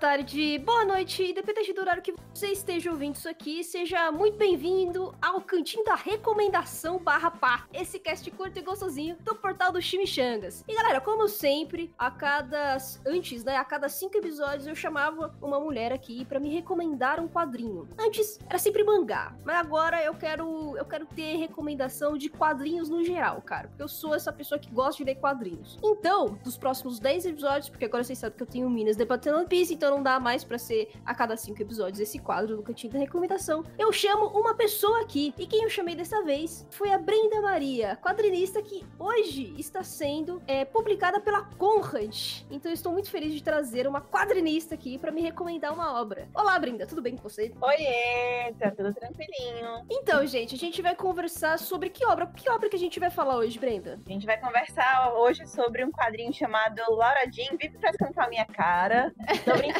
tarde, boa noite, independente do horário que você esteja ouvindo isso aqui, seja muito bem-vindo ao Cantinho da Recomendação barra pá, esse cast curto e gostosinho do portal do Chimichangas. E galera, como sempre, a cada, antes, né, a cada cinco episódios eu chamava uma mulher aqui para me recomendar um quadrinho. Antes era sempre mangá, mas agora eu quero, eu quero ter recomendação de quadrinhos no geral, cara, porque eu sou essa pessoa que gosta de ler quadrinhos. Então, dos próximos 10 episódios, porque agora vocês sabem que eu tenho Minas debatendo One Piece, então não dá mais para ser a cada cinco episódios esse quadro do Cantinho da Recomendação. Eu chamo uma pessoa aqui, e quem eu chamei dessa vez foi a Brenda Maria, quadrinista que hoje está sendo é, publicada pela Conrad. Então eu estou muito feliz de trazer uma quadrinista aqui para me recomendar uma obra. Olá, Brenda, tudo bem com você? Oiê, tá tudo tranquilinho. Então, gente, a gente vai conversar sobre que obra? Que obra que a gente vai falar hoje, Brenda? A gente vai conversar hoje sobre um quadrinho chamado Laura Jean Vive Frescando com a Minha Cara. Tô brincando!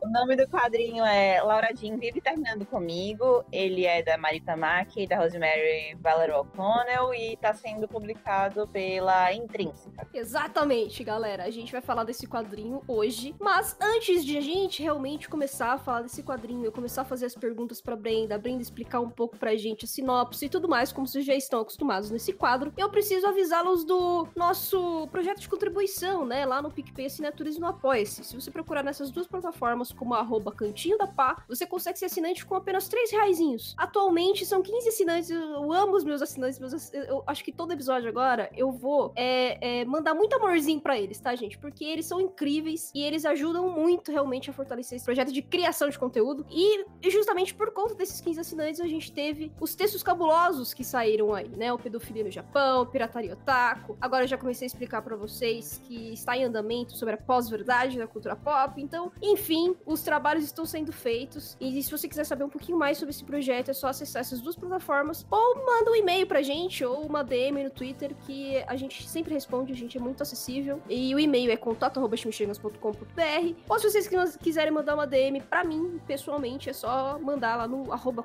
o nome do quadrinho é Laura Jean Vive Terminando Comigo. Ele é da Marita Mack, da Rosemary Valerie O'Connell e tá sendo publicado pela Intrínseca. Exatamente, galera. A gente vai falar desse quadrinho hoje. Mas antes de a gente realmente começar a falar desse quadrinho, eu começar a fazer as perguntas pra Brenda, a Brenda explicar um pouco pra gente a sinopse e tudo mais, como vocês já estão acostumados nesse quadro, eu preciso avisá-los do nosso projeto de contribuição, né? Lá no PicPay Assinaturas e no Apoia-se. Se você procurar nessas duas plataformas como arroba Cantinho da Pá, você consegue ser assinante com apenas 3 reaisinhos. Atualmente são 15 assinantes, eu amo os meus assinantes, meus eu acho que todo episódio agora eu vou é, é, mandar muito amorzinho para eles, tá, gente? Porque eles são incríveis e eles ajudam muito realmente a fortalecer esse projeto de criação de conteúdo. E justamente por conta desses 15 assinantes, a gente teve os textos cabulosos que saíram aí, né? O Pedofilia no Japão, Pirataria Otaku. Agora eu já comecei a explicar para vocês que está em andamento sobre a pós-verdade da cultura pop. Então, enfim, os trabalhos estão sendo feitos. E se você quiser saber um pouquinho mais sobre esse projeto, é só acessar essas duas plataformas ou manda um e-mail pra gente ou uma DM no Twitter que a gente sempre responde, a gente é muito acessível. E o e-mail é contato@chimichegas.com.br. Ou se vocês quiserem mandar uma DM pra mim, pessoalmente, é só mandar lá no arroba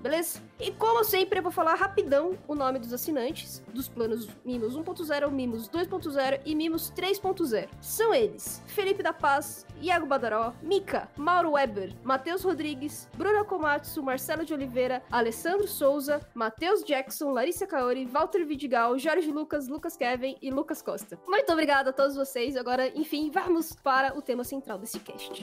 beleza? E como sempre, eu vou falar rapidão o nome dos assinantes dos planos Mimos 1.0, Mimos 2.0 e Mimos 3.0. São eles: Felipe da Paz, Iago Badaró, Mika, Mauro Weber, Matheus Rodrigues, Bruna Komatsu, Marcelo de Oliveira, Alessandro Souza, Matheus Jackson, Larissa Kaori, Walter Vidigal, Jorge Lucas, Lucas Kevin e Lucas Costa. Muito obrigada a todos vocês. Agora, enfim, vamos para o tema central desse cast.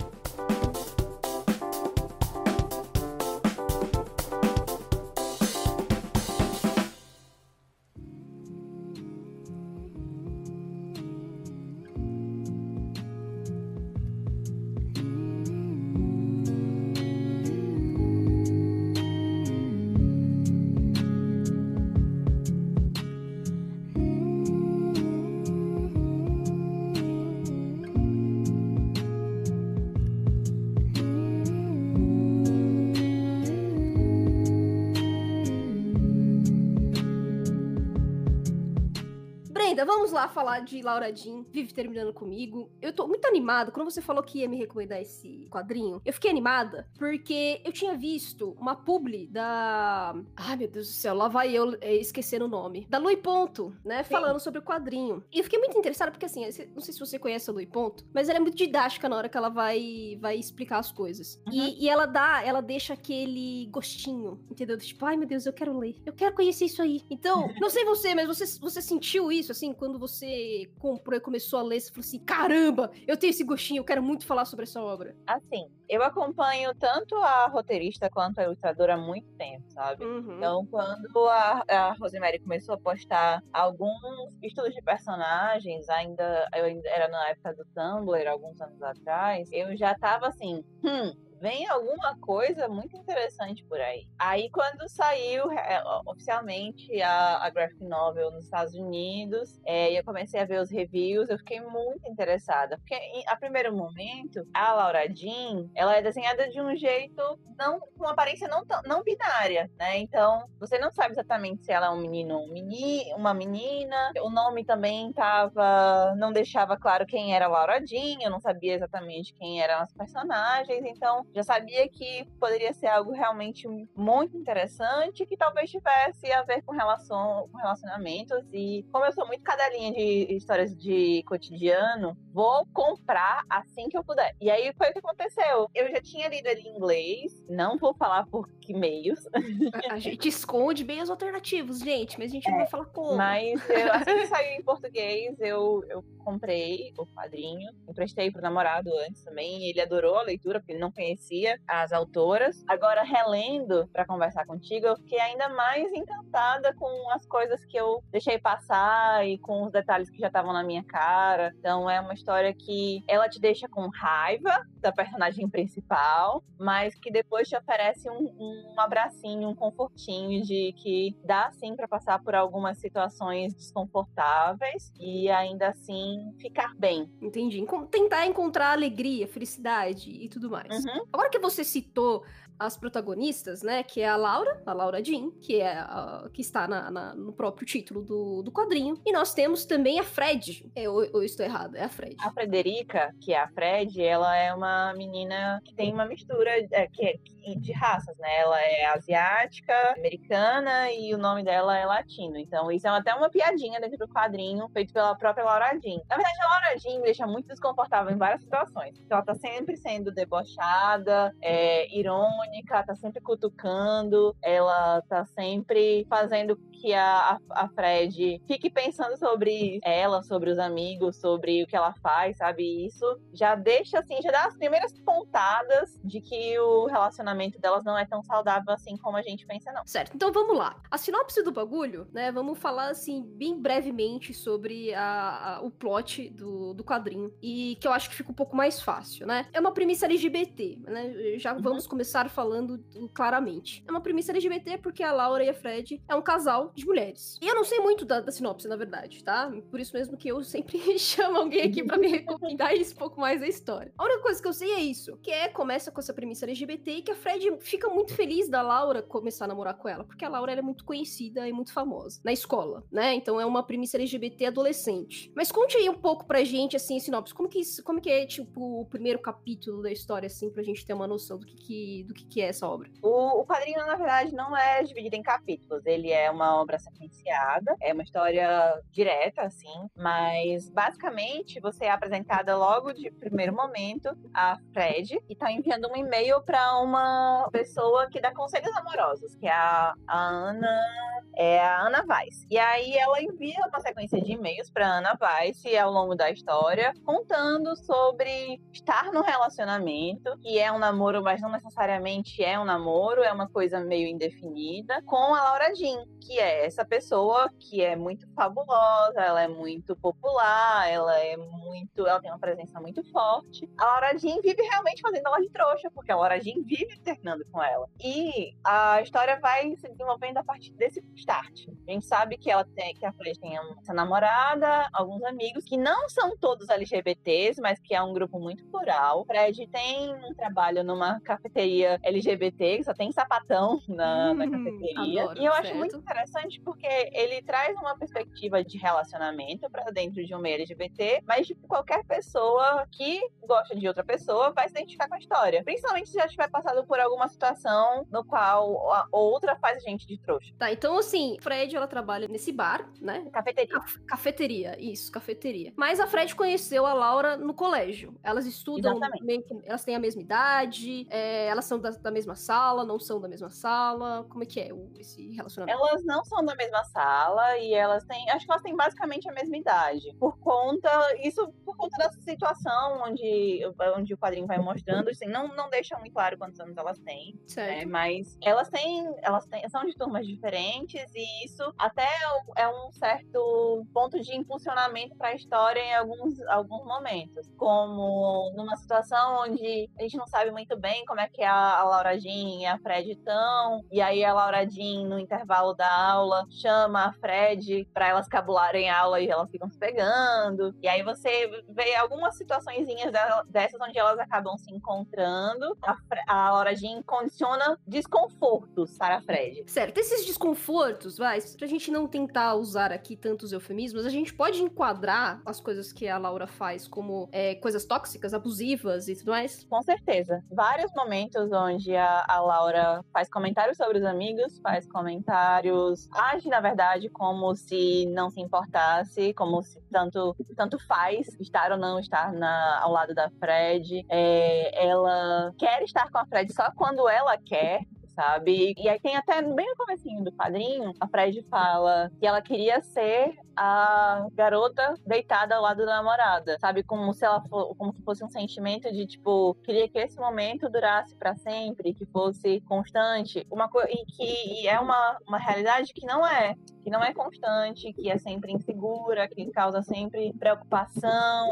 Falar de Laura Jean, Vive Terminando Comigo. Eu tô muito animada. Quando você falou que ia me recomendar esse quadrinho, eu fiquei animada porque eu tinha visto uma publi da. Ai, meu Deus do céu, lá vai eu é, esquecendo o nome. Da Lui Ponto, né? Sim. Falando sobre o quadrinho. E eu fiquei muito interessada porque, assim, não sei se você conhece a Lui Ponto, mas ela é muito didática na hora que ela vai, vai explicar as coisas. Uhum. E, e ela dá, ela deixa aquele gostinho, entendeu? Tipo, ai meu Deus, eu quero ler. Eu quero conhecer isso aí. Então, não sei você, mas você, você sentiu isso, assim, quando você comprou e começou a ler, você falou assim: caramba, eu tenho esse gostinho, eu quero muito falar sobre essa obra. Assim, eu acompanho tanto a roteirista quanto a ilustradora há muito tempo, sabe? Uhum. Então, quando a, a Rosemary começou a postar alguns estudos de personagens, ainda eu ainda era na época do Tumblr, alguns anos atrás, eu já tava assim, hum, vem alguma coisa muito interessante por aí. Aí, quando saiu é, oficialmente a, a graphic novel nos Estados Unidos, é, eu comecei a ver os reviews, eu fiquei muito interessada. Porque, em, a primeiro momento, a Laura Jean, ela é desenhada de um jeito, não com aparência não, não binária, né? Então, você não sabe exatamente se ela é um menino ou um meni, uma menina. O nome também tava, não deixava claro quem era a Laura Jean, eu não sabia exatamente quem eram as personagens, então Já sabia que poderia ser algo realmente muito interessante, que talvez tivesse a ver com, relação, com relacionamentos. E como eu sou muito cadelinha de histórias de cotidiano, vou comprar assim que eu puder. E aí foi o que aconteceu. Eu já tinha lido ele em inglês, não vou falar por que meios. A, a gente esconde meios alternativos, gente, mas a gente é, não vai falar como. Mas eu, assim que saiu em português, eu, eu comprei o quadrinho, emprestei pro namorado antes também, ele adorou a leitura, porque ele não conhecia as autoras. Agora, relendo para conversar contigo, eu fiquei ainda mais encantada com as coisas que eu deixei passar e com os detalhes que já estavam na minha cara. Então, é uma história que ela te deixa com raiva da personagem principal, mas que depois te oferece um, um abracinho, um confortinho de que dá sim para passar por algumas situações desconfortáveis e ainda assim ficar bem. Entendi. Tentar encontrar alegria, felicidade e tudo mais. Uhum. Agora que você citou as protagonistas, né? Que é a Laura, a Laura Jean, que é a, que está na, na, no próprio título do, do quadrinho. E nós temos também a Fred. Eu, eu estou errado, é a Fred. A Frederica, que é a Fred, ela é uma menina que tem uma mistura é, que, de raças, né? Ela é asiática, americana e o nome dela é latino. Então, isso é até uma piadinha dentro do quadrinho, feito pela própria Laura Jean. Na verdade, a Laura Jean me deixa muito desconfortável em várias situações. Ela tá sempre sendo debochada, é, irônica Mônica tá sempre cutucando, ela tá sempre fazendo que a, a Fred fique pensando sobre ela, sobre os amigos, sobre o que ela faz, sabe? Isso já deixa assim, já dá as primeiras pontadas de que o relacionamento delas não é tão saudável assim como a gente pensa, não. Certo, então vamos lá. A sinopse do bagulho, né? Vamos falar assim, bem brevemente sobre a, a, o plot do, do quadrinho. E que eu acho que fica um pouco mais fácil, né? É uma premissa LGBT, né? Já uhum. vamos começar falando claramente. É uma premissa LGBT porque a Laura e a Fred é um casal de mulheres. E eu não sei muito da, da sinopse, na verdade, tá? Por isso mesmo que eu sempre chamo alguém aqui para me recomendar isso um pouco mais da história. A única coisa que eu sei é isso, que é começa com essa premissa LGBT e que a Fred fica muito feliz da Laura começar a namorar com ela, porque a Laura é muito conhecida e muito famosa na escola, né? Então é uma premissa LGBT adolescente. Mas conte aí um pouco pra gente, assim, sinopse, como que, como que é, tipo, o primeiro capítulo da história, assim, pra gente ter uma noção do que, que do que, que é essa obra? O, o quadrinho, na verdade, não é dividido em capítulos, ele é uma obra sequenciada, é uma história direta, assim, mas basicamente você é apresentada logo de primeiro momento a Fred e tá enviando um e-mail para uma pessoa que dá conselhos amorosos, que é a, a Ana é a Ana Weiss. E aí ela envia uma sequência de e-mails para Ana Weiss ao longo da história, contando sobre estar no relacionamento, que é um namoro, mas não necessariamente é um namoro, é uma coisa meio indefinida, com a Laura Jean, que é essa pessoa que é muito fabulosa, ela é muito popular, ela é muito, ela tem uma presença muito forte. A Laura Jean vive realmente fazendo ela de trouxa, porque a Laura Jean vive terminando com ela. E a história vai se desenvolvendo a partir desse start. A gente sabe que ela tem, que a Fred tem essa namorada, alguns amigos, que não são todos LGBTs, mas que é um grupo muito plural. Fred tem um trabalho numa cafeteria LGBT, que só tem sapatão na, na hum, cafeteria. Adoro, e eu certo. acho muito interessante porque ele traz uma perspectiva de relacionamento para dentro de um meio LGBT, mas de qualquer pessoa que gosta de outra pessoa vai se identificar com a história. Principalmente se já tiver passado por alguma situação no qual a outra faz a gente de trouxa. Tá, então assim, assim, Fred, ela trabalha nesse bar, né? Cafeteria. cafeteria, isso, cafeteria. Mas a Fred conheceu a Laura no colégio. Elas estudam meio que, elas têm a mesma idade, é, elas são da, da, mesma sala, não são da mesma sala. Como é que é o, esse relacionamento? Elas não são da mesma sala e elas têm, acho que elas têm basicamente a mesma idade. Por conta, isso por conta dessa situação onde, onde o quadrinho vai mostrando, assim, não, não deixa muito claro quantos anos elas têm. Né? Certo. Mas elas têm, elas têm, são de turmas diferentes e isso até é um certo ponto de impulsionamento para a história em alguns, alguns momentos. Como numa situação onde a gente não sabe muito bem como é que a, a Laura Jean e a Fred estão, e aí a Laura Jean, no intervalo da aula, chama a Fred para elas cabularem a aula e elas ficam se pegando. E aí você vê algumas situações dessas onde elas acabam se encontrando. A, a Laura Jean condiciona desconfortos para a Fred. Certo, esses desconfortos vai, pra gente não tentar usar aqui tantos eufemismos, a gente pode enquadrar as coisas que a Laura faz como é, coisas tóxicas, abusivas e tudo mais? Com certeza. Vários momentos onde a, a Laura faz comentários sobre os amigos, faz comentários, age, na verdade, como se não se importasse, como se tanto, tanto faz estar ou não estar na, ao lado da Fred. É, ela quer estar com a Fred só quando ela quer sabe? E aí tem até bem no comecinho do quadrinho, a Fred fala que ela queria ser a garota deitada ao lado da namorada, sabe? Como se ela for, como se fosse um sentimento de tipo, queria que esse momento durasse para sempre, que fosse constante, uma coisa e que e é uma, uma realidade que não é, que não é constante, que é sempre insegura, que causa sempre preocupação,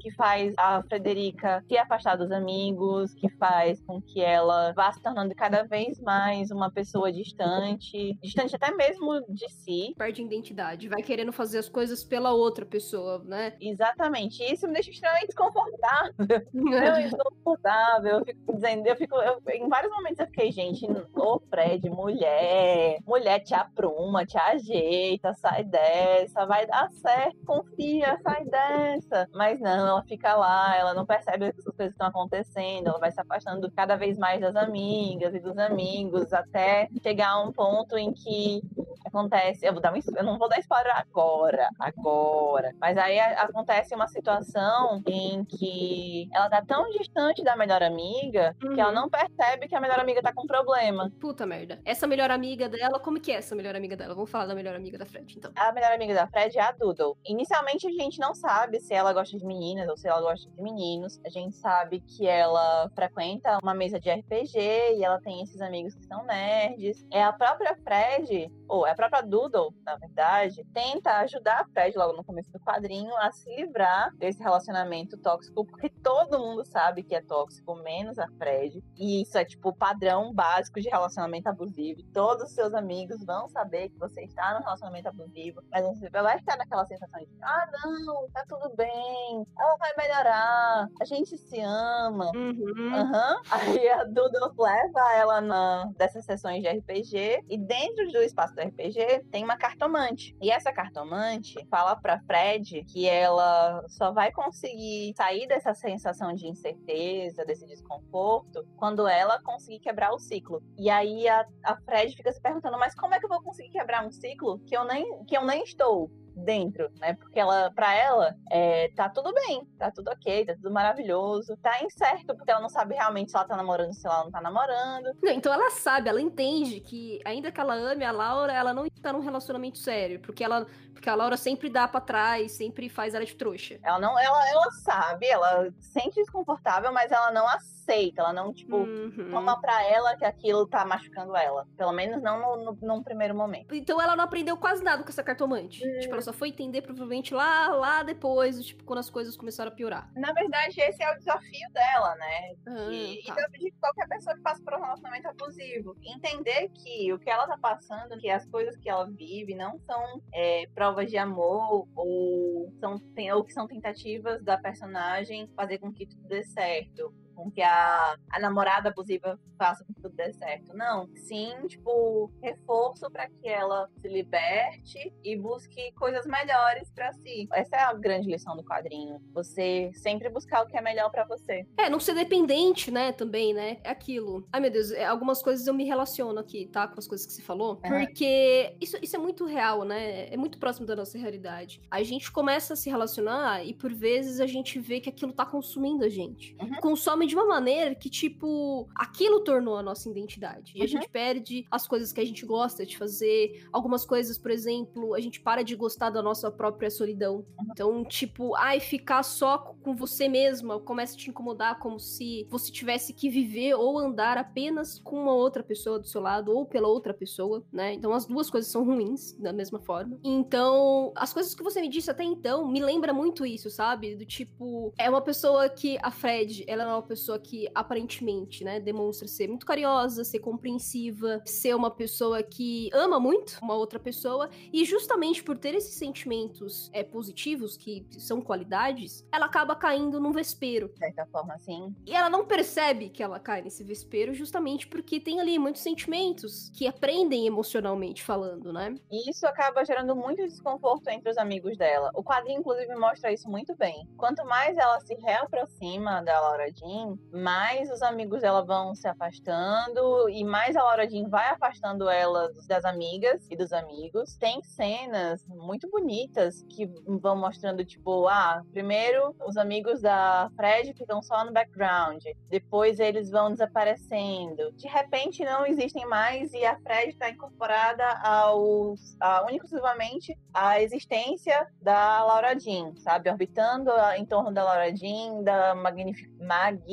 que faz a Frederica se afastar dos amigos, que faz com que ela vá se tornando cada vez mais uma pessoa distante, distante até mesmo de si. Perde identidade, vai querendo fazer as coisas pela outra pessoa, né? Exatamente. Isso me deixa extremamente desconfortável. eu desconfortável. Eu fico dizendo, eu fico. Eu, em vários momentos eu fiquei, gente, ô Fred, mulher, mulher te apruma, te ajeita, sai dessa, vai dar certo, confia, sai dessa. Mas não, ela fica lá, ela não percebe as coisas que estão acontecendo, ela vai se afastando cada vez mais das amigas e dos amigos, até chegar a um ponto em que acontece. Eu vou dar um, eu não vou dar spoiler agora, agora. Mas aí acontece uma situação em que ela tá tão distante da melhor amiga uhum. que ela uhum. não percebe que a melhor amiga tá com problema. Puta merda. Essa melhor amiga dela, como que é essa melhor amiga dela? Vamos falar da melhor amiga da Fred, então. A melhor amiga da Fred é a Doodle. Inicialmente a gente não sabe se ela gosta de meninas meninas ou se ela gosta de meninos. A gente sabe que ela frequenta uma mesa de RPG e ela tem esses amigos que são nerds. É a própria Fred, ou é a própria Doodle, na verdade, tenta ajudar a Fred logo no começo do quadrinho a se livrar desse relacionamento tóxico, porque todo mundo sabe que é tóxico, menos a Fred. E isso é tipo o padrão básico de relacionamento abusivo. Todos os seus amigos vão saber que você está num relacionamento abusivo, mas você vai ficar naquela sensação de ah, não, tá tudo bem, ela vai melhorar, a gente se ama. Uhum. Uhum. Aí a Duda leva ela na, dessas sessões de RPG e dentro do espaço do RPG tem uma cartomante. E essa cartomante fala pra Fred que ela só vai conseguir sair dessa sensação de incerteza, desse desconforto, quando ela conseguir quebrar o ciclo. E aí a, a Fred fica se perguntando, mas como é que eu vou conseguir quebrar um ciclo que eu nem, que eu nem estou? Dentro, né? Porque ela, para ela, é, tá tudo bem, tá tudo ok, tá tudo maravilhoso, tá incerto, porque ela não sabe realmente se ela tá namorando, se ela não tá namorando. Então ela sabe, ela entende que, ainda que ela ame a Laura, ela não está num relacionamento sério, porque ela, porque a Laura sempre dá para trás, sempre faz ela de trouxa. Ela não, ela, ela sabe, ela sente desconfortável, mas ela não aceita aceita, ela não, tipo, uhum. toma pra ela que aquilo tá machucando ela. Pelo menos não no, no, num primeiro momento. Então ela não aprendeu quase nada com essa cartomante. Uhum. Tipo, ela só foi entender provavelmente lá, lá depois, tipo, quando as coisas começaram a piorar. Na verdade, esse é o desafio dela, né? Uhum, e, tá. e de qualquer pessoa que passa por um relacionamento abusivo. Entender que o que ela tá passando, que as coisas que ela vive não são é, provas de amor ou, são, ou que são tentativas da personagem fazer com que tudo dê certo com que a, a namorada abusiva faça com que tudo dê certo. Não. Sim, tipo, reforço para que ela se liberte e busque coisas melhores para si. Essa é a grande lição do quadrinho. Você sempre buscar o que é melhor para você. É, não ser dependente, né, também, né? É aquilo. Ai, meu Deus, é, algumas coisas eu me relaciono aqui, tá? Com as coisas que você falou. Uhum. Porque isso, isso é muito real, né? É muito próximo da nossa realidade. A gente começa a se relacionar e por vezes a gente vê que aquilo tá consumindo a gente. Uhum. Consome de uma maneira que, tipo, aquilo tornou a nossa identidade. E uhum. a gente perde as coisas que a gente gosta de fazer. Algumas coisas, por exemplo, a gente para de gostar da nossa própria solidão. Uhum. Então, tipo, ai, ficar só com você mesma começa a te incomodar como se você tivesse que viver ou andar apenas com uma outra pessoa do seu lado ou pela outra pessoa, né? Então, as duas coisas são ruins da mesma forma. Então, as coisas que você me disse até então me lembra muito isso, sabe? Do tipo, é uma pessoa que a Fred, ela é uma pessoa que aparentemente, né, demonstra ser muito carinhosa, ser compreensiva, ser uma pessoa que ama muito uma outra pessoa e justamente por ter esses sentimentos é, positivos que são qualidades, ela acaba caindo num vespeiro. De certa forma, sim. E ela não percebe que ela cai nesse vespeiro justamente porque tem ali muitos sentimentos que aprendem emocionalmente falando, né? E isso acaba gerando muito desconforto entre os amigos dela. O quadrinho, inclusive, mostra isso muito bem. Quanto mais ela se reaproxima da Laura Jean, Jean, mais os amigos dela vão se afastando e mais a Laura Jean vai afastando ela das amigas e dos amigos. Tem cenas muito bonitas que vão mostrando, tipo, ah, primeiro os amigos da Fred ficam só no background, depois eles vão desaparecendo. De repente não existem mais e a Fred está incorporada aos, a, exclusivamente a existência da Laura Jean, sabe? Orbitando em torno da Laura Jean, da magnific, magnific,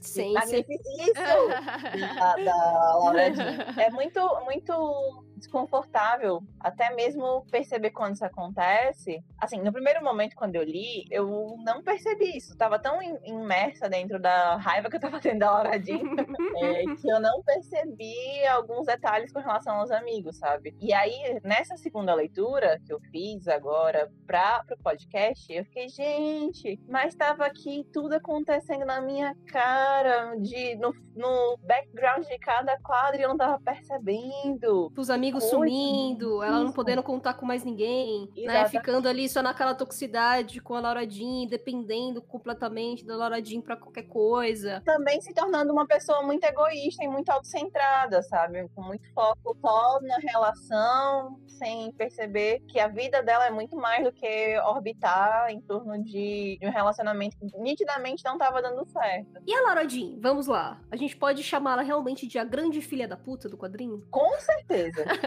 Sim, magnificício da, da Laura Jean. É muito, muito desconfortável até mesmo perceber quando isso acontece. Assim, no primeiro momento, quando eu li, eu não percebi isso. Eu tava tão imersa dentro da raiva que eu tava tendo da Laura Jean é, que eu não percebi alguns detalhes com relação aos amigos, sabe? E aí, nessa segunda leitura que eu fiz agora para o podcast, eu fiquei, gente, mas tava aqui tudo acontecendo na minha cara, de, no, no background de cada quadro e eu não tava percebendo. Os amigos amigos sumindo, ela não podendo contar com mais ninguém, né? Ficando ali só naquela toxicidade com a Laura Jean, dependendo completamente da Laura Jean pra qualquer coisa. Também se tornando uma pessoa muito egoísta e muito autocentrada, sabe? Com muito foco só na relação, sem perceber que a vida dela é muito mais do que orbitar em torno de, de um relacionamento que nitidamente não tava dando certo. E a Laura Jean? Vamos lá. A gente pode chamá-la realmente de a grande filha da puta do quadrinho? Com certeza.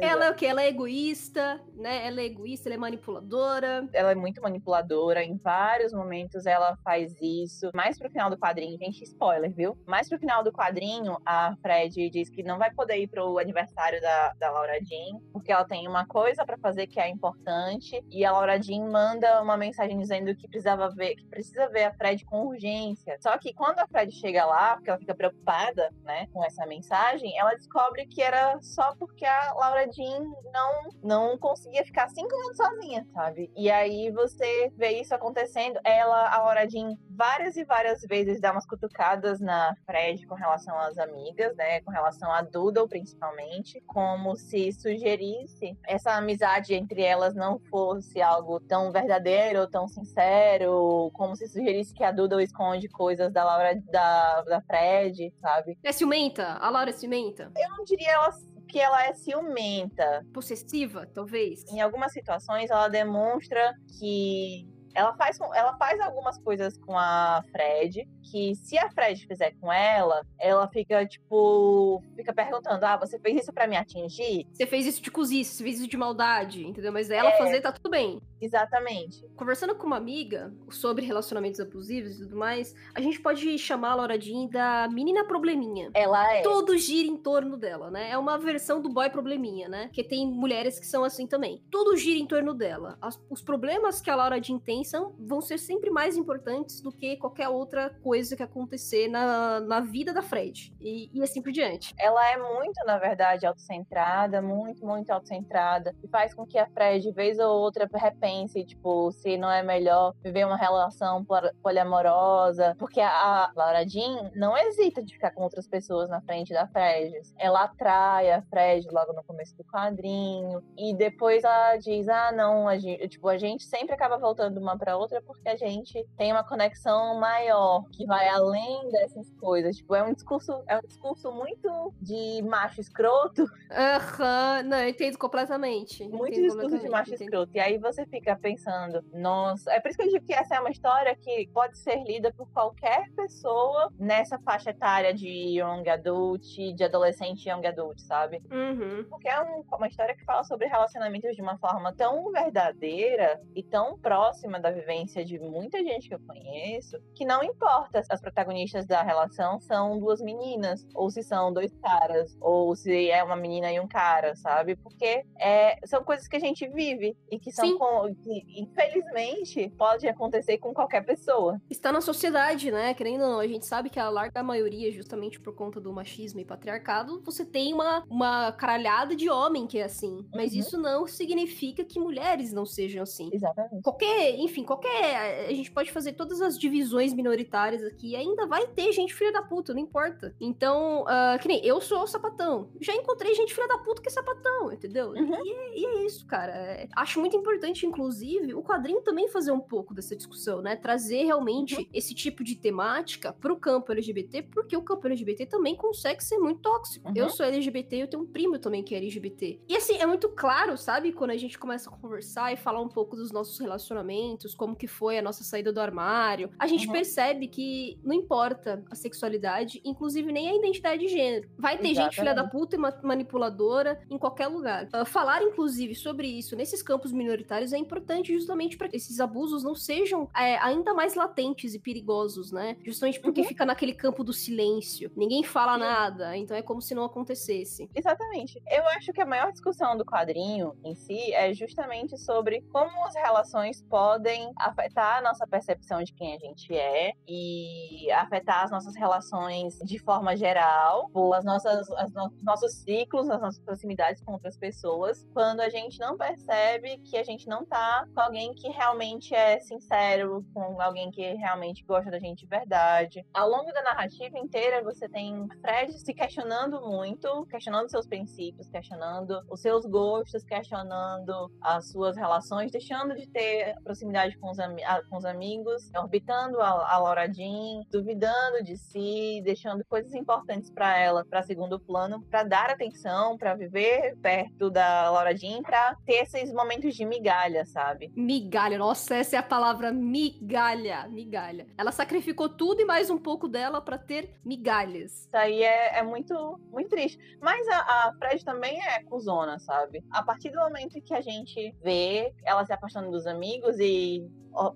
ela é o que? Ela é egoísta, né? Ela é egoísta, ela é manipuladora. Ela é muito manipuladora. Em vários momentos ela faz isso. Mais pro final do quadrinho, gente, spoiler, viu? Mais pro final do quadrinho, a Fred diz que não vai poder ir pro aniversário da, da Laura Jean, porque ela tem uma coisa para fazer que é importante. E a Laura Jean manda uma mensagem dizendo que precisava ver, que precisa ver a Fred com urgência. Só que quando a Fred chega lá, porque ela fica preocupada, né, com essa mensagem, ela descobre que era só porque a Laura Jean não, não conseguia ficar cinco minutos sozinha, sabe? E aí você vê isso acontecendo. Ela, a Laura Jean, várias e várias vezes dá umas cutucadas na Fred com relação às amigas, né? Com relação a Doodle, principalmente. Como se sugerisse essa amizade entre elas não fosse algo tão verdadeiro, ou tão sincero. Como se sugerisse que a Doodle esconde coisas da Laura, da, da Fred, sabe? É ciumenta? A Laura é ciumenta? Eu não diria ela que ela é ciumenta. Possessiva, talvez. Em algumas situações, ela demonstra que ela faz, ela faz algumas coisas com a Fred, que se a Fred fizer com ela, ela fica, tipo, fica perguntando: ah, você fez isso para me atingir? Você fez isso de cozice, você fez isso de maldade, entendeu? Mas ela é, fazer, tá tudo bem. Exatamente. Conversando com uma amiga sobre relacionamentos abusivos e tudo mais, a gente pode chamar a Laura Jean da menina probleminha. Ela é. Tudo gira em torno dela, né? É uma versão do boy probleminha, né? Que tem mulheres que são assim também. Tudo gira em torno dela. As, os problemas que a Laura Jean tem vão ser sempre mais importantes do que qualquer outra coisa que acontecer na, na vida da Fred. E, e assim por diante. Ela é muito, na verdade, autocentrada, muito, muito autocentrada. E faz com que a Fred, vez ou outra, repense, tipo, se não é melhor viver uma relação poliamorosa. Porque a Laura Jean não hesita de ficar com outras pessoas na frente da Fred. Ela atrai a Fred logo no começo do quadrinho. E depois ela diz: ah, não, a gente, tipo, a gente sempre acaba voltando uma pra outra porque a gente tem uma conexão maior, que vai além dessas coisas. Tipo, é um discurso, é um discurso muito de macho escroto. Aham, uhum. não, eu entendo completamente. Muito entendo discurso de macho entendo. escroto. E aí você fica pensando, nossa, é por isso que eu digo que essa é uma história que pode ser lida por qualquer pessoa nessa faixa etária de young adult, de adolescente young adult, sabe? Uhum. Porque é um, uma história que fala sobre relacionamentos de uma forma tão verdadeira e tão próxima da vivência de muita gente que eu conheço, que não importa as protagonistas da relação são duas meninas, ou se são dois caras, ou se é uma menina e um cara, sabe? Porque é, são coisas que a gente vive e que são com, que, infelizmente pode acontecer com qualquer pessoa. Está na sociedade, né? Querendo ou não, a gente sabe que a larga maioria, justamente por conta do machismo e patriarcado, você tem uma, uma caralhada de homem que é assim. Mas uhum. isso não significa que mulheres não sejam assim. Exatamente. Qualquer, enfim, qualquer. A gente pode fazer todas as divisões minoritárias aqui, ainda vai ter gente filha da puta, não importa. Então, uh, que nem eu sou sapatão. Já encontrei gente filha da puta que é sapatão, entendeu? Uhum. E, é, e, é, isso, cara. É, acho muito importante, inclusive, o quadrinho também fazer um pouco dessa discussão, né? Trazer realmente uhum. esse tipo de temática pro campo LGBT, porque o campo LGBT também consegue ser muito tóxico. Uhum. Eu sou LGBT, eu tenho um primo também que é LGBT. E assim, é muito claro, sabe? Quando a gente começa a conversar e falar um pouco dos nossos relacionamentos, como que foi a nossa saída do armário, a gente uhum. percebe que não importa a sexualidade, inclusive nem a identidade de gênero. Vai ter Exatamente. gente filha da puta e manipuladora em qualquer lugar. Uh, falar, inclusive, sobre isso nesses campos minoritários é importante justamente para que esses abusos não sejam é, ainda mais latentes e perigosos, né? Justamente porque uhum. fica naquele campo do silêncio. Ninguém fala nada, então é como se não acontecesse. Exatamente. Eu acho que a maior discussão do quadrinho em si é justamente sobre como as relações podem afetar a nossa percepção de quem a gente é e afetar as nossas relações de forma geral, as nossas, as no nossos ciclos, as nossas proximidades com outras pessoas, quando a gente não percebe que a gente não tá com alguém que realmente é sincero, com alguém que realmente gosta da gente de verdade. Ao longo da narrativa inteira, você tem Fred se questionando muito, questionando seus princípios, questionando os seus gostos, questionando as suas relações, deixando de ter proximidade com os, am com os amigos, orbitando a, a Laura Jean, duvidando de si, deixando coisas importantes para ela para segundo plano, para dar atenção, para viver perto da Laura Jean, para ter esses momentos de migalha, sabe? Migalha, nossa, essa é a palavra migalha, migalha. Ela sacrificou tudo e mais um pouco dela para ter migalhas. Isso aí é, é, muito, muito triste. Mas a, a Fred também é cuzona, sabe? A partir do momento que a gente vê ela se afastando dos amigos e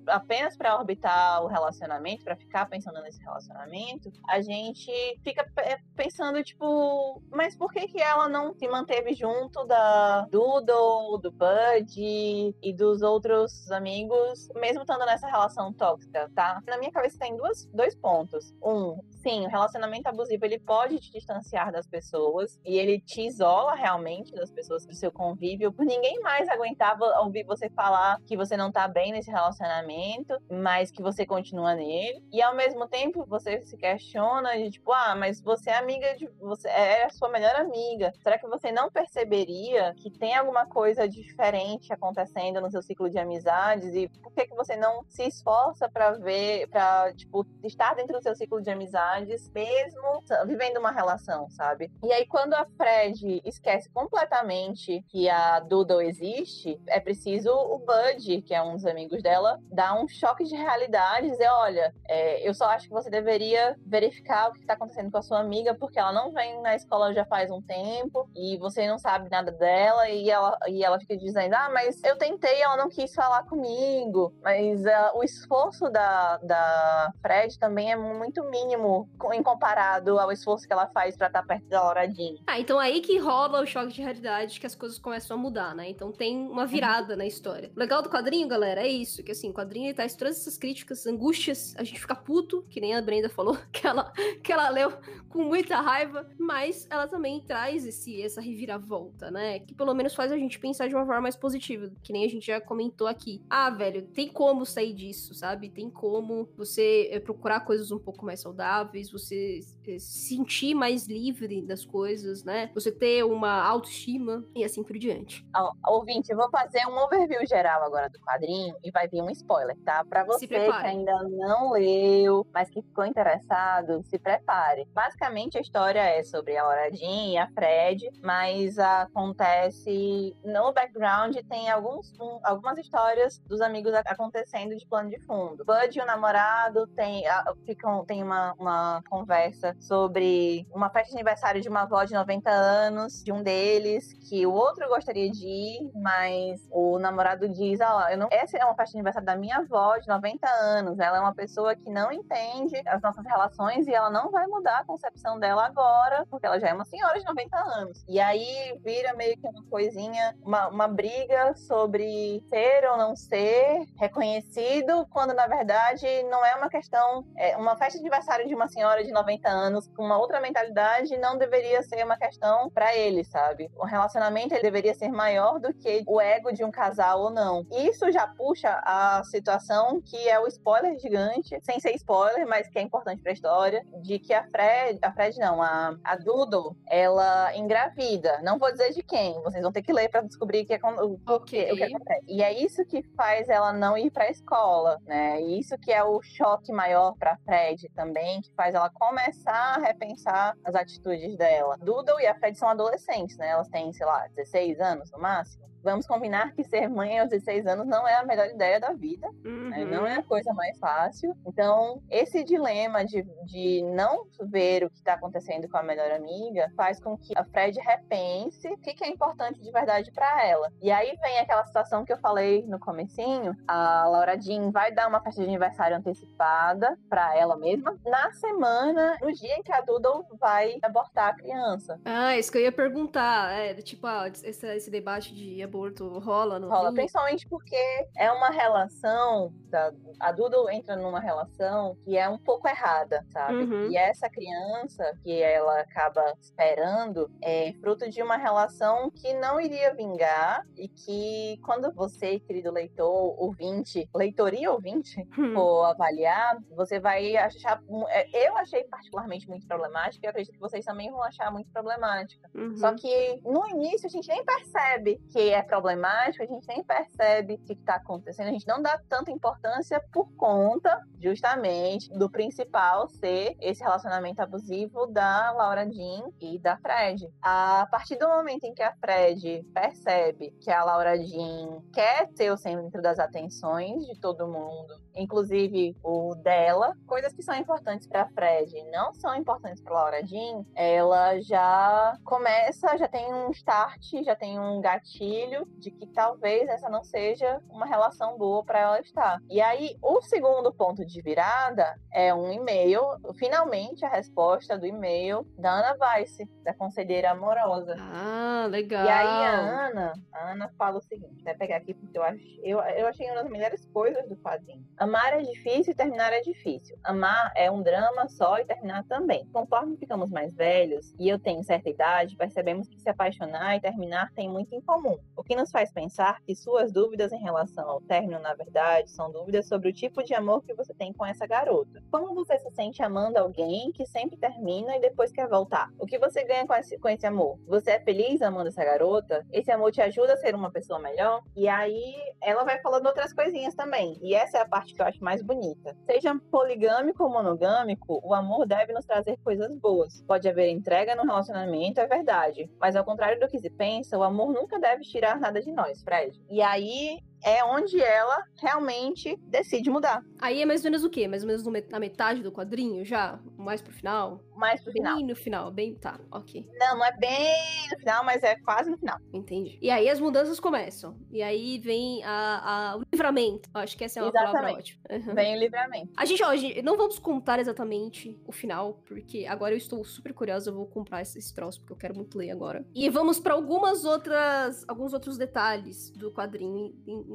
apenas para orbitar o relacionamento, para ficar pensando nesse relacionamento, a gente fica pensando, tipo, mas por que que ela não se manteve junto da Doodle, do Bud e dos outros amigos, mesmo estando nessa relação tóxica, tá? Na minha cabeça tem duas, dois pontos. Um, sim, o relacionamento abusivo ele pode te distanciar das pessoas e ele te isola realmente das pessoas do seu convívio, ninguém mais aguentava ouvir você falar que você não tá bem nesse relacionamento, mas que você continua nele. E ao mesmo tempo você se questiona de tipo, ah, mas você é amiga de você é a sua melhor amiga. Será que você não perceberia que tem alguma coisa diferente acontecendo no seu ciclo de amizades e por que que você não se esforça para ver, para tipo estar dentro do seu ciclo de amizades mesmo vivendo uma relação, sabe? E aí, quando a Fred esquece completamente que a Doodle existe, é preciso o Bud, que é um dos amigos dela, dar um choque de realidade e dizer: olha, é, eu só acho que você deveria verificar o que está acontecendo com a sua amiga, porque ela não vem na escola já faz um tempo e você não sabe nada dela, e ela, e ela fica dizendo: ah, mas eu tentei, ela não quis falar comigo. Mas uh, o esforço da, da Fred também é muito mínimo em comparado ao esforço que ela faz para estar tá perto da Laura Jean. Ah, então aí que rola o choque de realidade que as coisas começam a mudar, né? Então tem uma virada na história. O legal do quadrinho, galera, é isso, que assim, o quadrinho traz todas essas críticas, angústias, a gente fica puto, que nem a Brenda falou, que ela, que ela leu com muita raiva, mas ela também traz esse, essa reviravolta, né? Que pelo menos faz a gente pensar de uma forma mais positiva, que nem a gente já comentou aqui. Ah, velho, tem como sair disso, sabe? Tem como você eh, procurar coisas um pouco mais saudáveis saudáveis, você eh, se sentir mais livre das coisas, né? Você ter uma autoestima e assim por diante. ouvinte, eu vou fazer um overview geral agora do quadrinho e vai vir um spoiler, tá? Para você que ainda não leu, mas que ficou interessado, se prepare. Basicamente a história é sobre a Jean e a Fred, mas acontece no background tem alguns, um, algumas histórias dos amigos acontecendo de plano de fundo. Bud e o namorado tem, ficam, tem uma, uma conversa sobre uma festa de aniversário de uma avó de 90 anos, de um deles, que o outro gostaria de ir, mas o namorado diz: Ó, oh, eu não... essa é uma festa de aniversário da minha avó de 90 anos. Ela é uma pessoa que não entende as nossas relações e ela não vai mudar a concepção dela agora, porque ela já é uma senhora de 90 anos. E aí vira meio que uma coisinha, uma, uma briga sobre ser ou não ser reconhecido, quando na verdade não é uma questão. É uma festa de aniversário de uma senhora de 90 anos com uma outra mentalidade não deveria ser uma questão para ele, sabe? O relacionamento ele deveria ser maior do que o ego de um casal ou não. Isso já puxa a, a situação que é o spoiler gigante, sem ser spoiler, mas que é importante pra história, de que a Fred, a Fred não, a, a Doodle, ela engravida. Não vou dizer de quem, vocês vão ter que ler para descobrir que é, o, okay. o que acontece. E é isso que faz ela não ir pra escola, né? E isso que é o choque maior pra Fred também, que faz ela começar a repensar as atitudes dela. Doodle e a Fred são adolescentes, né? Elas têm, sei lá, 16 anos no máximo vamos combinar que ser mãe aos 16 anos não é a melhor ideia da vida, uhum. né? não é a coisa mais fácil. Então, esse dilema de, de não ver o que está acontecendo com a melhor amiga faz com que a Fred repense o que, que é importante de verdade para ela. E aí vem aquela situação que eu falei no comecinho, a Laura Jean vai dar uma festa de aniversário antecipada para ela mesma na semana, no dia em que a Doodle vai abortar a criança. Ah, isso que eu ia perguntar, é, tipo, ah, esse, esse debate de aborto rola no Rola, principalmente porque é uma relação, da, a Duda entra numa relação que é um pouco errada, sabe? Uhum. E essa criança que ela acaba esperando é fruto de uma relação que não iria vingar e que quando você, querido leitor, ouvinte, leitoria ouvinte, uhum. for avaliar, você vai achar. É, eu achei particularmente muito problemática e eu acredito que vocês também vão achar muito problemática. Uhum. Só que no início a gente nem percebe que é problemático, a gente nem percebe o que está acontecendo, a gente não dá tanta importância por conta, justamente, do principal ser esse relacionamento abusivo da Laura Jean e da Fred. A partir do momento em que a Fred percebe que a Laura Jean quer ser o centro das atenções de todo mundo, inclusive o dela, coisas que são importantes para Fred não são importantes para Laura Jean, ela já começa, já tem um start, já tem um gatilho de que talvez essa não seja uma relação boa para ela estar. E aí, o segundo ponto de virada é um e-mail, finalmente a resposta do e-mail da Ana Weiss, da conselheira amorosa. Ah, legal. E aí a Ana, a Ana fala o seguinte, vai pegar aqui porque eu, acho, eu, eu achei uma das melhores coisas do quadrinho. Amar é difícil e terminar é difícil. Amar é um drama só e terminar também. Conforme ficamos mais velhos e eu tenho certa idade, percebemos que se apaixonar e terminar tem muito em comum o que nos faz pensar que suas dúvidas em relação ao término, na verdade, são dúvidas sobre o tipo de amor que você tem com essa garota. Como você se sente amando alguém que sempre termina e depois quer voltar? O que você ganha com esse, com esse amor? Você é feliz amando essa garota? Esse amor te ajuda a ser uma pessoa melhor? E aí ela vai falando outras coisinhas também. E essa é a parte que eu acho mais bonita. Seja poligâmico ou monogâmico, o amor deve nos trazer coisas boas. Pode haver entrega no relacionamento, é verdade. Mas ao contrário do que se pensa, o amor nunca deve tirar nada de nós, Fred. E aí é onde ela realmente decide mudar. Aí é mais ou menos o quê? Mais ou menos na metade do quadrinho já? Mais pro final? Mais pro final. Bem no final, bem. Tá, ok. Não, não é bem no final, mas é quase no final. Entendi. E aí as mudanças começam. E aí vem a, a o livramento. Acho que essa é uma exatamente. palavra ótima. Uhum. Vem o livramento. A gente, ó, a gente, não vamos contar exatamente o final, porque agora eu estou super curiosa. Eu vou comprar esse, esse troço, porque eu quero muito ler agora. E vamos para algumas outras. alguns outros detalhes do quadrinho. Em,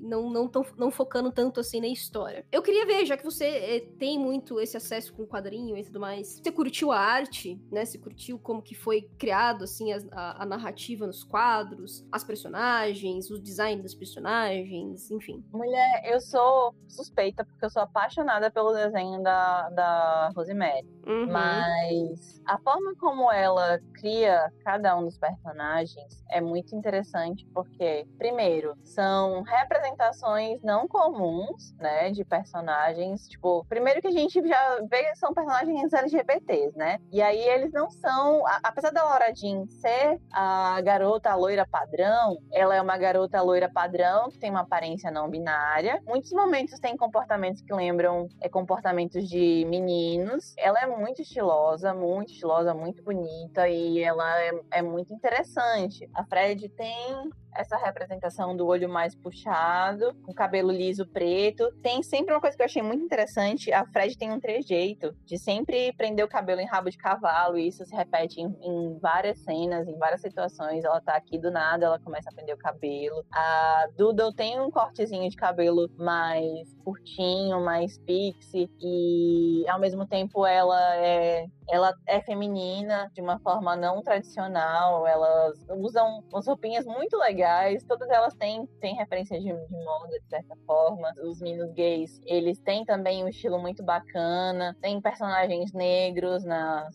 não, não, tão, não focando tanto assim na história. Eu queria ver, já que você é, tem muito esse acesso com o quadrinho e tudo mais, você curtiu a arte, né? Você curtiu como que foi criado, assim, a, a, a narrativa nos quadros, as personagens, o design das personagens, enfim. Mulher, eu sou suspeita porque eu sou apaixonada pelo desenho da, da Rosemary. Uhum. Mas a forma como ela cria cada um dos personagens é muito interessante porque, primeiro, são representações não comuns, né, de personagens. Tipo, primeiro que a gente já vê são personagens LGBTs, né? E aí eles não são, apesar da Laura Jean ser a garota loira padrão, ela é uma garota loira padrão que tem uma aparência não binária. Muitos momentos tem comportamentos que lembram é, comportamentos de meninos. Ela é muito estilosa, muito estilosa, muito bonita e ela é, é muito interessante. A Fred tem essa representação do olho mais puxado, com cabelo liso preto. Tem sempre uma coisa que eu achei muito interessante: a Fred tem um trejeito de sempre prender o cabelo em rabo de cavalo, e isso se repete em, em várias cenas, em várias situações. Ela tá aqui do nada, ela começa a prender o cabelo. A Doodle tem um cortezinho de cabelo mais curtinho, mais pixie, e ao mesmo tempo ela é ela é feminina de uma forma não tradicional, elas usam umas roupinhas muito legais legais. Todas elas têm, têm referências de, de moda, de certa forma. Os meninos gays, eles têm também um estilo muito bacana. Tem personagens negros na,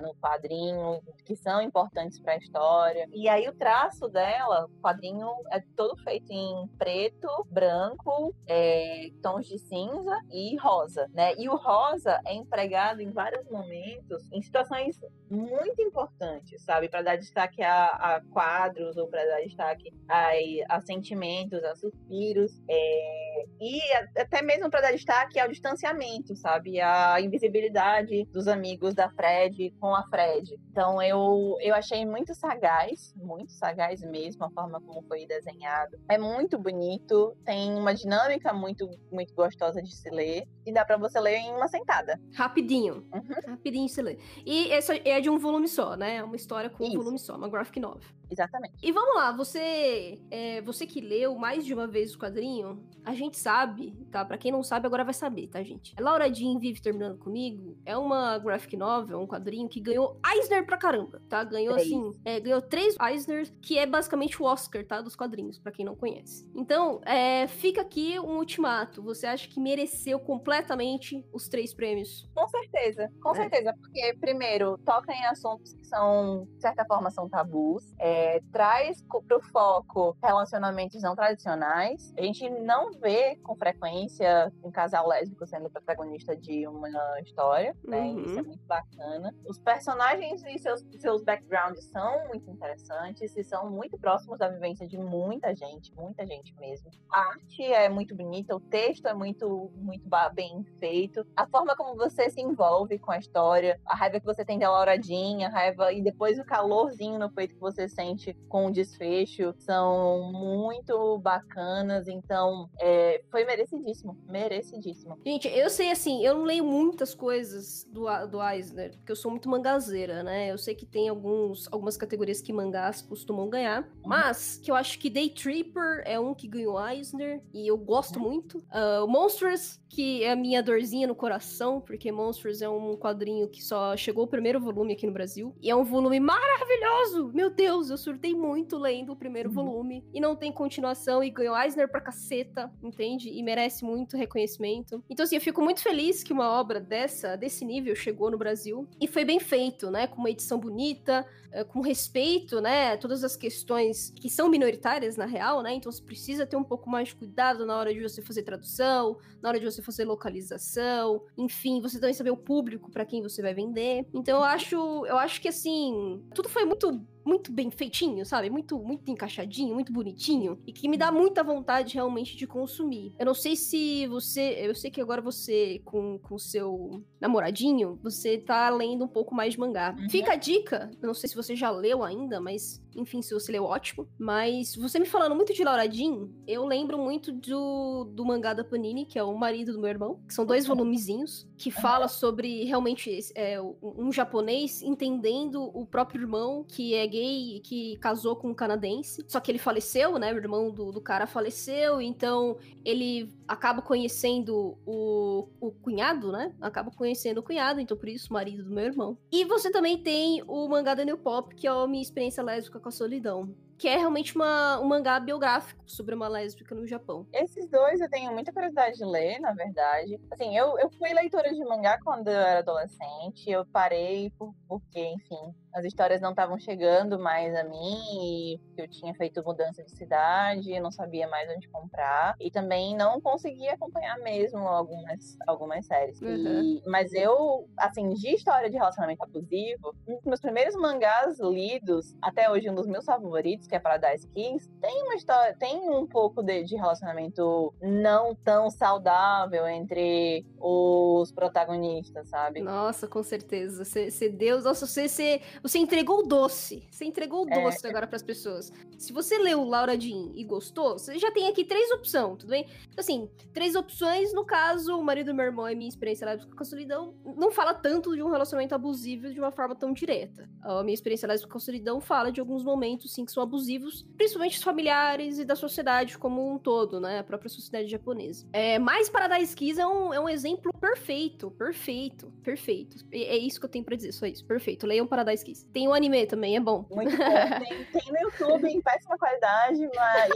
no quadrinho que são importantes para a história. E aí o traço dela, o quadrinho é todo feito em preto, branco, é, tons de cinza e rosa, né? E o rosa é empregado em vários momentos, em situações muito importantes, sabe? Para dar destaque a, a quadros ou para dar destaque a, a, sentimentos, a suspiros, é, e até mesmo para dar destaque ao distanciamento, sabe? A invisibilidade dos amigos da Fred com a Fred. Então eu, eu achei muito sagaz, muito sagaz mesmo a forma como foi desenhado. É muito bonito, tem uma dinâmica muito, muito gostosa de se ler e dá para você ler em uma sentada. Rapidinho. Uhum. Rapidinho se ler. E essa é de um volume só, né? É uma história com Isso. um volume só, uma graphic novel. Exatamente. E vamos lá, você é, você que leu mais de uma vez o quadrinho, a gente sabe, tá? Pra quem não sabe, agora vai saber, tá, gente? Laura Jean Vive Terminando Comigo é uma graphic novel, um quadrinho que ganhou Eisner pra caramba, tá? Ganhou, três. assim, é, ganhou três Eisners, que é basicamente o Oscar, tá? Dos quadrinhos, pra quem não conhece. Então, é, fica aqui um ultimato. Você acha que mereceu completamente os três prêmios? Com certeza, com é. certeza. Porque, primeiro, toca em assuntos que são, de certa forma, são tabus. É, traz pro foco relacionamentos não tradicionais. A gente não vê com frequência um casal lésbico sendo protagonista de uma história, né? Uhum. Isso é muito bacana. Os personagens e seus, seus backgrounds são muito interessantes e são muito próximos da vivência de muita gente, muita gente mesmo. A arte é muito bonita, o texto é muito, muito bem feito. A forma como você se envolve com a história, a raiva que você tem da Lauradinha, a raiva e depois o calorzinho no peito que você sente com o desfecho são muito bacanas. Então, é, foi merecidíssimo, merecidíssimo. Gente, eu sei assim, eu não leio muitas coisas do, do Eisner, porque eu sou muito mangazeira, né? Eu sei que tem alguns, algumas categorias que mangás costumam ganhar, mas que eu acho que Day Tripper é um que ganhou Eisner e eu gosto uhum. muito. Uh, Monsters, que é a minha dorzinha no coração, porque Monsters é um quadrinho que só chegou o primeiro volume aqui no Brasil e é um volume maravilhoso! Meu Deus, eu surtei muito lendo o primeiro uhum. volume e não tem continuação e ganhou Eisner pra caceta, entende? E merece muito reconhecimento. Então, assim, eu fico muito feliz que uma obra dessa, desse nível, chegou no Brasil e foi bem feito, né? Com uma edição bonita, eh, com respeito, né? Todas as questões que são minoritárias, na real, né? Então, você precisa ter um pouco mais de cuidado na hora de você fazer tradução, na hora de você fazer localização, enfim, você também saber o público para quem você vai vender. Então, eu acho, eu acho que, assim, tudo foi muito muito bem feitinho, sabe? Muito, muito encaixadinho, muito bonitinho. E que me dá muita vontade realmente de consumir. Eu não sei se você. Eu sei que agora você, com o seu namoradinho, você tá lendo um pouco mais de mangá. Uhum. Fica a dica. Eu não sei se você já leu ainda, mas enfim, se você leu, ótimo. Mas você me falando muito de Laura Jean, eu lembro muito do, do mangá da Panini, que é o marido do meu irmão, que são dois volumezinhos, que fala sobre realmente é, um japonês entendendo o próprio irmão, que é gay e que casou com um canadense. Só que ele faleceu, né? O irmão do, do cara faleceu, então ele acaba conhecendo o, o cunhado, né? Acaba conhecendo o cunhado, então por isso, marido do meu irmão. E você também tem o mangá da New Pop, que é a minha experiência lésbica com a solidão que é realmente uma, um mangá biográfico sobre uma lésbica no Japão. Esses dois eu tenho muita curiosidade de ler, na verdade. Assim, eu, eu fui leitora de mangá quando eu era adolescente, eu parei por, porque, enfim, as histórias não estavam chegando mais a mim e eu tinha feito mudança de cidade, não sabia mais onde comprar e também não conseguia acompanhar mesmo algumas, algumas séries. Uhum. E, mas eu, assim, de história de relacionamento abusivo, um dos meus primeiros mangás lidos, até hoje um dos meus favoritos, que é Paradise Kiss, tem uma história, tem um pouco de, de relacionamento não tão saudável entre os protagonistas, sabe? Nossa, com certeza. Você deu, nossa, você, você você entregou o doce. Você entregou o é. doce agora para as pessoas. Se você leu Laura Jean e gostou, você já tem aqui três opções, tudo bem? Assim, três opções. No caso, o marido do meu irmão é minha experiência lésbica com a solidão. Não fala tanto de um relacionamento abusivo de uma forma tão direta. A minha experiência lésbica com a solidão fala de alguns momentos, sim, que são abusivos abusivos, principalmente os familiares e da sociedade como um todo, né? A própria sociedade japonesa. É, mas Paradise Kiss é um, é um exemplo perfeito, perfeito, perfeito. É, é isso que eu tenho pra dizer, só isso. Perfeito. Leiam Paradise Kiss. Tem o um anime também, é bom. Muito bom. Tem, tem no YouTube em péssima qualidade, mas,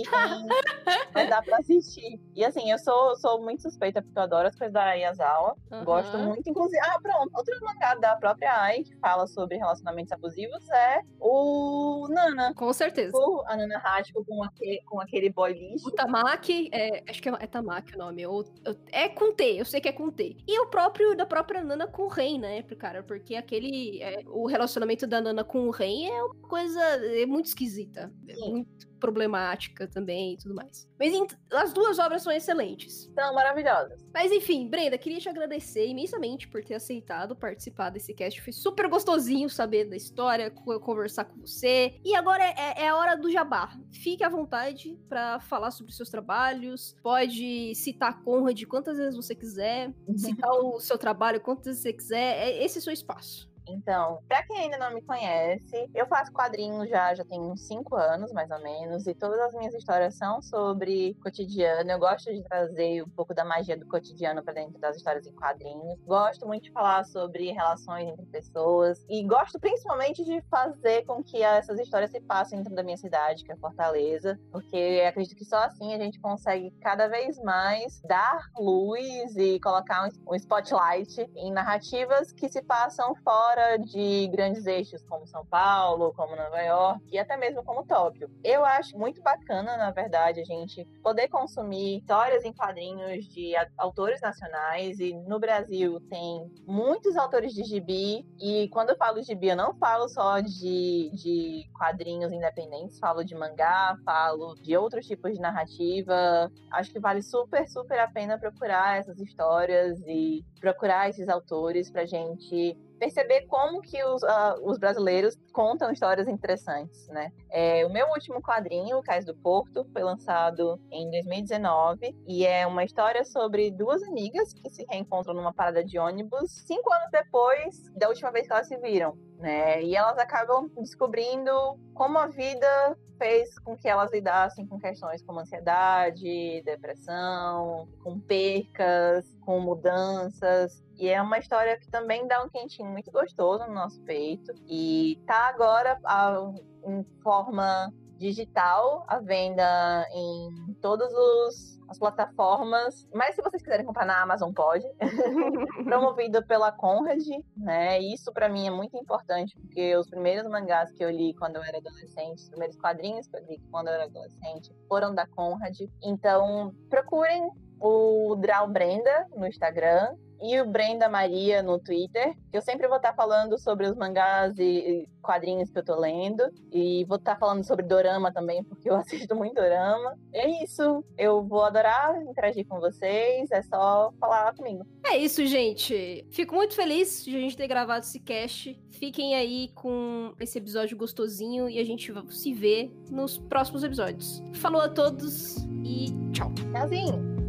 mas, dá pra assistir. E assim, eu sou, sou muito suspeita porque eu adoro as coisas da Yazawa. Uhum. Gosto muito, inclusive. Ah, pronto. Outro mangá da própria Ai que fala sobre relacionamentos abusivos é o Nana. Com certeza. O, a Nana Hachiko com aquele, com aquele boy lixo. O Tamaki, é, acho que é, é Tamaki o nome. Ou, é com T, eu sei que é com T. E o próprio da própria Nana com o Ren, né, cara? Porque aquele. É, o relacionamento da Nana com o Ren é uma coisa é muito esquisita. É muito problemática também e tudo mais. Mas as duas obras são excelentes. São maravilhosas. Mas enfim, Brenda, queria te agradecer imensamente por ter aceitado participar desse cast. Foi super gostosinho saber da história, conversar com você. E agora é, é a hora do jabá. Fique à vontade para falar sobre os seus trabalhos. Pode citar Conrad quantas vezes você quiser. citar o seu trabalho quantas vezes você quiser. É, esse é o seu espaço. Então, para quem ainda não me conhece, eu faço quadrinhos já, já tem uns 5 anos, mais ou menos, e todas as minhas histórias são sobre cotidiano. Eu gosto de trazer um pouco da magia do cotidiano para dentro das histórias em quadrinhos. Gosto muito de falar sobre relações entre pessoas e gosto principalmente de fazer com que essas histórias se passem dentro da minha cidade, que é Fortaleza, porque acredito que só assim a gente consegue cada vez mais dar luz e colocar um spotlight em narrativas que se passam fora fora de grandes eixos como São Paulo, como Nova York e até mesmo como Tóquio. Eu acho muito bacana, na verdade, a gente poder consumir histórias em quadrinhos de autores nacionais e no Brasil tem muitos autores de gibi e quando eu falo gibi eu não falo só de, de quadrinhos independentes, falo de mangá, falo de outros tipos de narrativa. Acho que vale super, super a pena procurar essas histórias e procurar esses autores pra gente perceber como que os, uh, os brasileiros contam histórias interessantes, né? É, o meu último quadrinho, O Cais do Porto, foi lançado em 2019 e é uma história sobre duas amigas que se reencontram numa parada de ônibus cinco anos depois da última vez que elas se viram, né? E elas acabam descobrindo como a vida fez com que elas lidassem com questões como ansiedade, depressão, com percas, com mudanças. E é uma história que também dá um quentinho muito gostoso no nosso peito. E tá agora a, em forma digital, à venda em todos os as plataformas. Mas se vocês quiserem comprar na Amazon, pode. Promovido pela Conrad, né? Isso para mim é muito importante, porque os primeiros mangás que eu li quando eu era adolescente, os primeiros quadrinhos que eu li quando eu era adolescente, foram da Conrad. Então, procurem o Draw Brenda no Instagram e o Brenda Maria no Twitter, que eu sempre vou estar falando sobre os mangás e quadrinhos que eu tô lendo. E vou estar falando sobre dorama também, porque eu assisto muito dorama. É isso. Eu vou adorar interagir com vocês. É só falar comigo. É isso, gente. Fico muito feliz de a gente ter gravado esse cast. Fiquem aí com esse episódio gostosinho e a gente se vê nos próximos episódios. Falou a todos e tchau. Tchauzinho.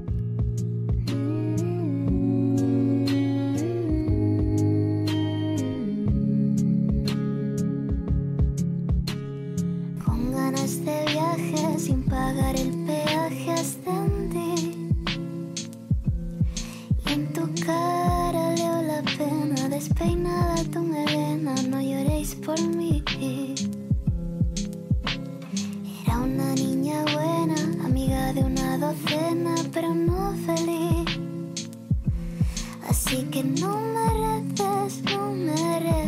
una niña buena, amiga de una docena, pero no feliz. Así que no mereces, no mereces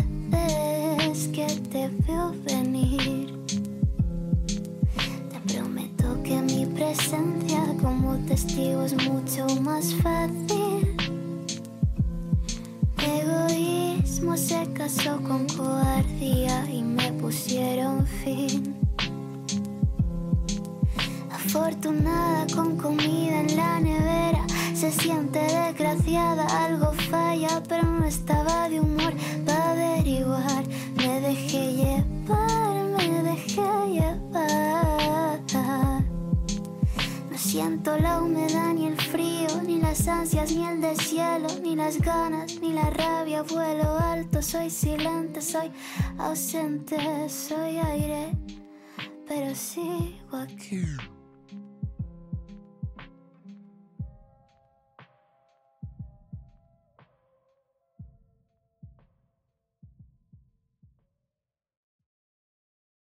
que te veo venir. Te prometo que mi presencia como testigo es mucho más fácil. Egoísmo se casó con cobardía y me pusieron fin afortunada con comida en la nevera. Se siente desgraciada, algo falla, pero no estaba de humor para averiguar. Me dejé llevar, me dejé llevar. No siento la humedad ni el frío, ni las ansias, ni el deshielo, ni las ganas, ni la rabia. Vuelo alto, soy silente, soy ausente, soy aire pero sigo aquí.